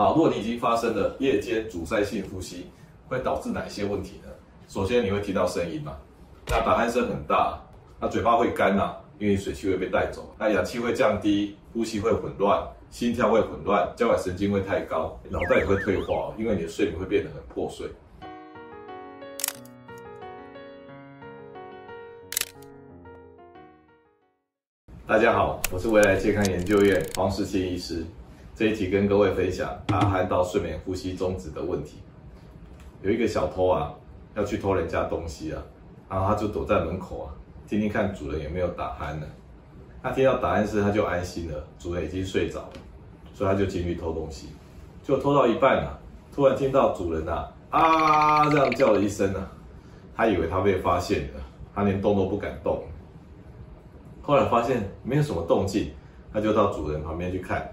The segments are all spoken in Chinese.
好，如果你已经发生了夜间阻塞性呼吸，会导致哪些问题呢？首先你会听到声音嘛，那打鼾声很大，那嘴巴会干呐，因为水汽会被带走，那氧气会降低，呼吸会混乱，心跳会混乱，交感神经会太高，脑袋也会退化，因为你的睡眠会变得很破碎。大家好，我是未来健康研究院黄世清医师。这一集跟各位分享打鼾到睡眠呼吸中止的问题。有一个小偷啊，要去偷人家东西啊，然后他就躲在门口啊，听听看主人有没有打鼾呢。他听到打鼾声，他就安心了，主人已经睡着了，所以他就进去偷东西。就偷到一半啊，突然听到主人啊啊这样叫了一声啊，他以为他被发现了，他连动都不敢动。后来发现没有什么动静，他就到主人旁边去看，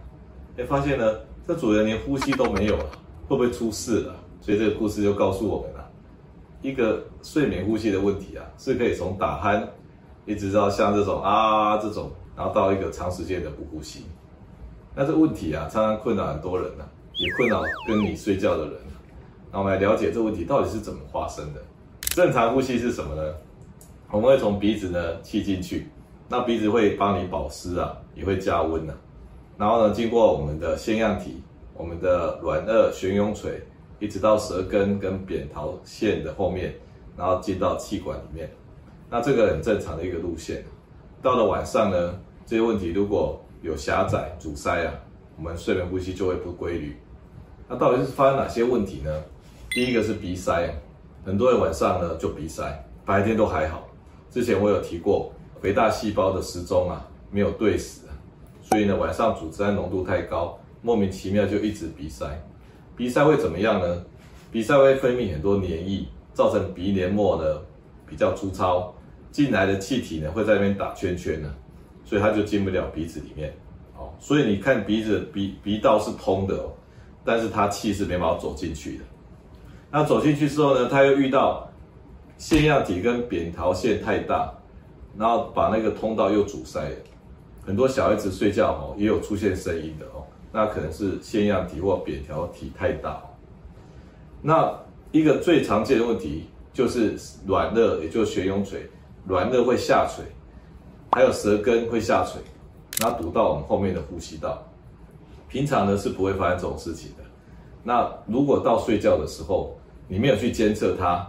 哎，发现呢，这主人连呼吸都没有了，会不会出事了？所以这个故事就告诉我们了，一个睡眠呼吸的问题啊，是可以从打鼾，一直到像这种啊这种，然后到一个长时间的不呼吸。那这问题啊，常常困扰很多人呢、啊，也困扰跟你睡觉的人。那我们来了解这问题到底是怎么发生的。正常呼吸是什么呢？我们会从鼻子呢气进去。那鼻子会帮你保湿啊，也会加温啊。然后呢，经过我们的腺样体、我们的软腭、悬雍垂，一直到舌根跟扁桃腺的后面，然后进到气管里面。那这个很正常的一个路线。到了晚上呢，这些问题如果有狭窄、阻塞啊，我们睡眠呼吸就会不规律。那到底是发生哪些问题呢？第一个是鼻塞，很多人晚上呢就鼻塞，白天都还好。之前我有提过。肥大细胞的时钟啊，没有对时，所以呢，晚上组织胺浓度太高，莫名其妙就一直鼻塞。鼻塞会怎么样呢？鼻塞会分泌很多黏液，造成鼻黏膜呢比较粗糙，进来的气体呢会在那边打圈圈呢，所以它就进不了鼻子里面。哦，所以你看鼻子鼻鼻道是通的，但是它气是没办法走进去的。那走进去之后呢，它又遇到腺样体跟扁桃腺太大。然后把那个通道又阻塞了，很多小孩子睡觉哦，也有出现声音的哦，那可能是腺样体或扁桃体太大。那一个最常见的问题就是软腭，也就是悬雍垂，软腭会下垂，还有舌根会下垂，然后堵到我们后面的呼吸道。平常呢是不会发生这种事情的。那如果到睡觉的时候，你没有去监测它，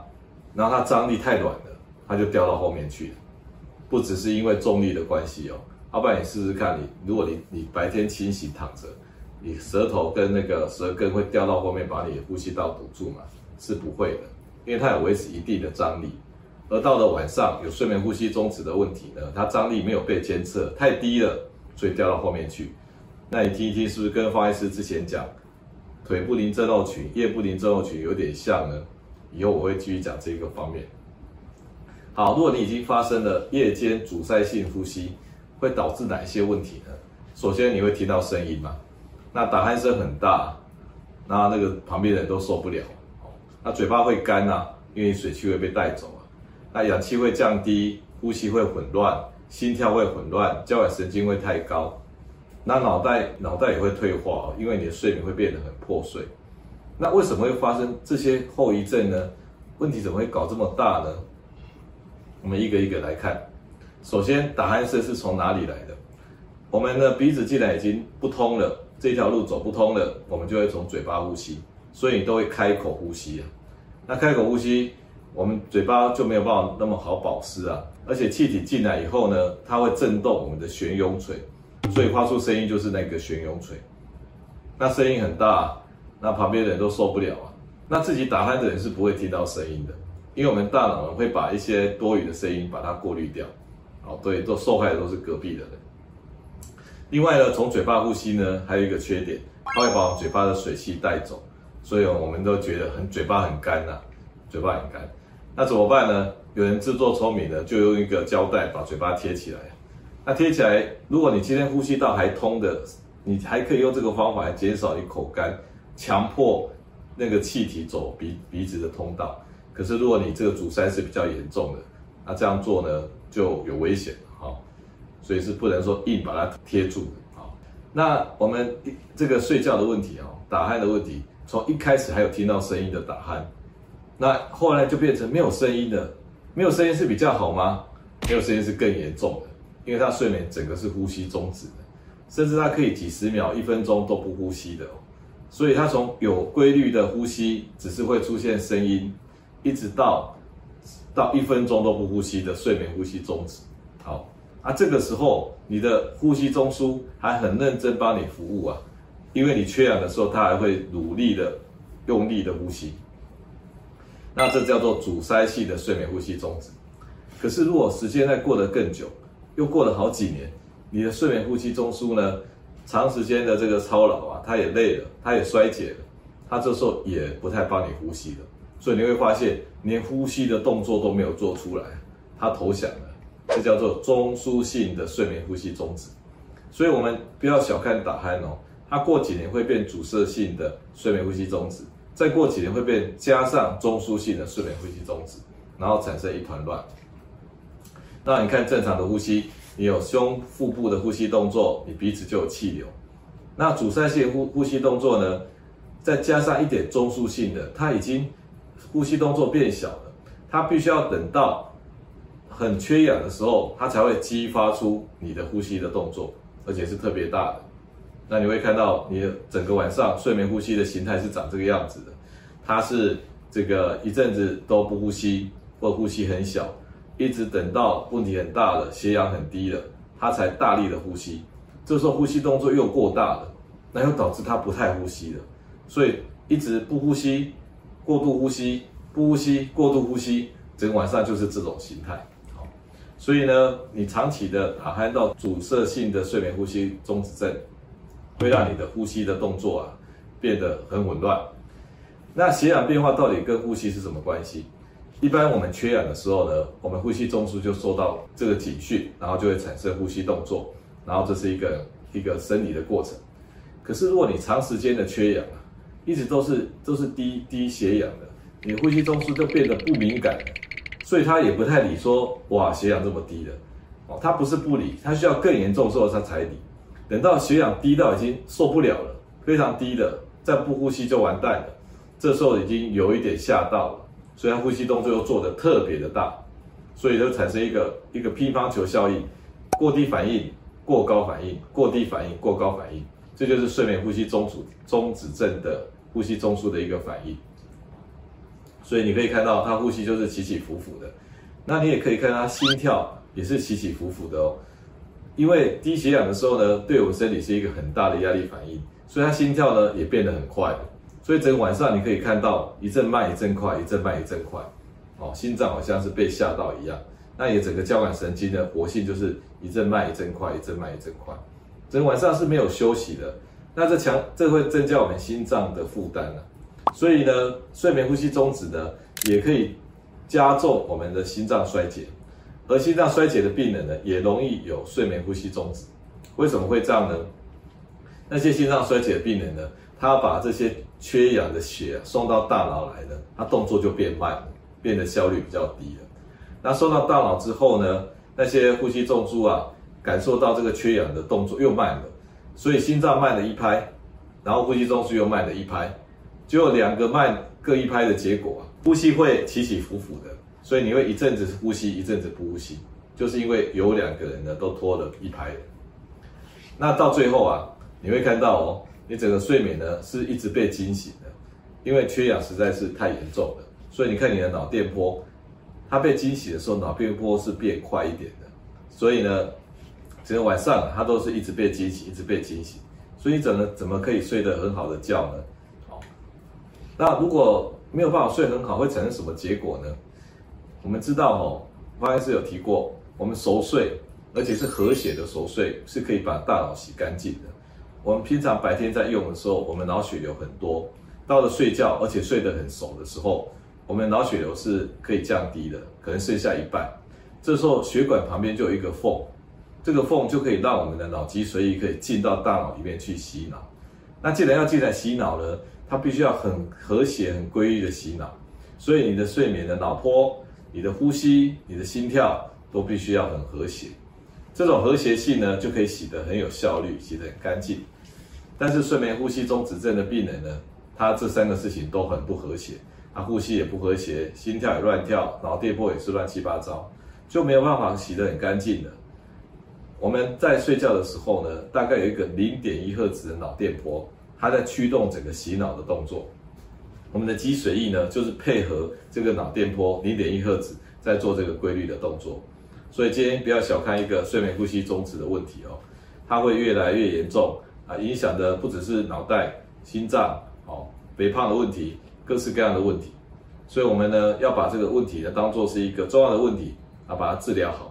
然后它张力太软了，它就掉到后面去了。不只是因为重力的关系哦，要不然你试试看你，如果你你白天清醒躺着，你舌头跟那个舌根会掉到后面，把你的呼吸道堵住嘛？是不会的，因为它有维持一定的张力。而到了晚上有睡眠呼吸中止的问题呢，它张力没有被监测，太低了，所以掉到后面去。那你听一听，是不是跟方医师之前讲腿不宁症候群、夜不灵症候群有点像呢？以后我会继续讲这个方面。好，如果你已经发生了夜间阻塞性呼吸，会导致哪一些问题呢？首先你会听到声音嘛，那打鼾声很大，那那个旁边人都受不了，那嘴巴会干啊，因为水汽会被带走啊，那氧气会降低，呼吸会混乱，心跳会混乱，交感神经会太高，那脑袋脑袋也会退化，因为你的睡眠会变得很破碎。那为什么会发生这些后遗症呢？问题怎么会搞这么大呢？我们一个一个来看，首先打鼾声是从哪里来的？我们的鼻子既然已经不通了，这条路走不通了，我们就会从嘴巴呼吸，所以你都会开口呼吸啊。那开口呼吸，我们嘴巴就没有办法那么好保湿啊，而且气体进来以后呢，它会震动我们的悬雍垂，所以发出声音就是那个悬雍垂。那声音很大，那旁边的人都受不了啊。那自己打鼾的人是不会听到声音的。因为我们大脑呢会把一些多余的声音把它过滤掉，哦，对，都受害的都是隔壁的人。另外呢，从嘴巴呼吸呢，还有一个缺点，它会把我们嘴巴的水汽带走，所以我们都觉得很嘴巴很干呐，嘴巴很干。那怎么办呢？有人自作聪明的就用一个胶带把嘴巴贴起来。那贴起来，如果你今天呼吸道还通的，你还可以用这个方法来减少你口干，强迫那个气体走鼻鼻子的通道。可是，如果你这个阻塞是比较严重的，那这样做呢就有危险，好，所以是不能说硬把它贴住的，好。那我们这个睡觉的问题啊，打鼾的问题，从一开始还有听到声音的打鼾，那后来就变成没有声音的，没有声音是比较好吗？没有声音是更严重的，因为他睡眠整个是呼吸中止的，甚至他可以几十秒、一分钟都不呼吸的，所以他从有规律的呼吸，只是会出现声音，一直到到一分钟都不呼吸的睡眠呼吸中止。好，啊，这个时候你的呼吸中枢还很认真帮你服务啊。因为你缺氧的时候，它还会努力的、用力的呼吸，那这叫做阻塞性的睡眠呼吸中止。可是如果时间再过得更久，又过了好几年，你的睡眠呼吸中枢呢，长时间的这个操劳啊，它也累了，它也衰竭了，它这时候也不太帮你呼吸了。所以你会发现，连呼吸的动作都没有做出来，它投降了，这叫做中枢性的睡眠呼吸中止。所以我们不要小看打鼾哦。它过几年会变阻塞性的睡眠呼吸中止，再过几年会变加上中枢性的睡眠呼吸中止，然后产生一团乱。那你看正常的呼吸，你有胸腹部的呼吸动作，你鼻子就有气流。那阻塞性呼呼吸动作呢，再加上一点中枢性的，它已经呼吸动作变小了，它必须要等到很缺氧的时候，它才会激发出你的呼吸的动作，而且是特别大的。那你会看到你整个晚上睡眠呼吸的形态是长这个样子的，它是这个一阵子都不呼吸或呼吸很小，一直等到问题很大了，血氧很低了，它才大力的呼吸。这时候呼吸动作又过大了，那又导致它不太呼吸了，所以一直不呼吸，过度呼吸，不呼吸，过度呼吸，整晚上就是这种形态。所以呢，你长期的打鼾到阻塞性的睡眠呼吸中止症。会让你的呼吸的动作啊变得很紊乱。那血氧变化到底跟呼吸是什么关系？一般我们缺氧的时候呢，我们呼吸中枢就受到这个警讯，然后就会产生呼吸动作，然后这是一个一个生理的过程。可是如果你长时间的缺氧，一直都是都是低低血氧的，你呼吸中枢就变得不敏感了，所以他也不太理说哇血氧这么低的哦，他不是不理，他需要更严重的时候他才理。等到血氧低到已经受不了了，非常低的，再不呼吸就完蛋了。这时候已经有一点吓到了，所以他呼吸动作又做得特别的大，所以就产生一个一个乒乓球效应，过低反应，过高反应，过低反应，过高反应，这就是睡眠呼吸中止中止症的呼吸中枢的一个反应。所以你可以看到他呼吸就是起起伏伏的，那你也可以看他心跳也是起起伏伏的哦。因为低血氧的时候呢，对我们身体是一个很大的压力反应，所以他心跳呢也变得很快，所以整个晚上你可以看到一阵慢一阵快，一阵慢一阵快，哦，心脏好像是被吓到一样。那也整个交感神经的活性就是一阵慢一阵快，一阵慢一阵快，整个晚上是没有休息的。那这强这会增加我们心脏的负担了，所以呢，睡眠呼吸中止呢也可以加重我们的心脏衰竭。而心脏衰竭的病人呢，也容易有睡眠呼吸中止。为什么会这样呢？那些心脏衰竭的病人呢，他把这些缺氧的血送到大脑来呢，他动作就变慢了，变得效率比较低了。那送到大脑之后呢，那些呼吸中枢啊，感受到这个缺氧的动作又慢了，所以心脏慢了一拍，然后呼吸中枢又慢了一拍，就两个慢各一拍的结果，呼吸会起起伏伏的。所以你会一阵子呼吸，一阵子不呼吸，就是因为有两个人呢都拖了一拍。那到最后啊，你会看到哦，你整个睡眠呢是一直被惊醒的，因为缺氧实在是太严重了。所以你看你的脑电波，它被惊醒的时候，脑电波是变快一点的。所以呢，整个晚上它都是一直被惊醒，一直被惊醒。所以怎么怎么可以睡得很好的觉呢？好，那如果没有办法睡很好，会产生什么结果呢？我们知道哦，方医师有提过，我们熟睡，而且是和谐的熟睡，是可以把大脑洗干净的。我们平常白天在用的时候，我们脑血流很多，到了睡觉，而且睡得很熟的时候，我们脑血流是可以降低的，可能剩下一半。这时候血管旁边就有一个缝，这个缝就可以让我们的脑脊髓液可以进到大脑里面去洗脑。那既然要进来洗脑呢，它必须要很和谐、很规律的洗脑，所以你的睡眠的脑波。你的呼吸、你的心跳都必须要很和谐，这种和谐性呢，就可以洗得很有效率，洗得很干净。但是睡眠呼吸中止症的病人呢，他这三个事情都很不和谐，他呼吸也不和谐，心跳也乱跳，脑电波也是乱七八糟，就没有办法洗得很干净的。我们在睡觉的时候呢，大概有一个零点一赫兹的脑电波，它在驱动整个洗脑的动作。我们的脊髓液呢，就是配合这个脑电波零点一赫兹在做这个规律的动作。所以今天不要小看一个睡眠呼吸中止的问题哦，它会越来越严重啊，影响的不只是脑袋、心脏、哦肥胖的问题，各式各样的问题。所以我们呢要把这个问题呢当做是一个重要的问题啊，把它治疗好。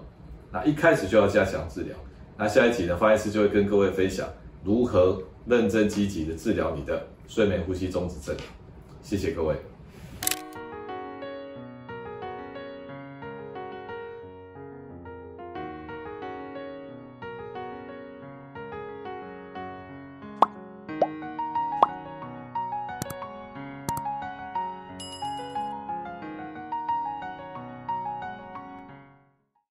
一开始就要加强治疗。那下一集呢，方医师就会跟各位分享如何认真积极的治疗你的睡眠呼吸中止症。谢谢各位。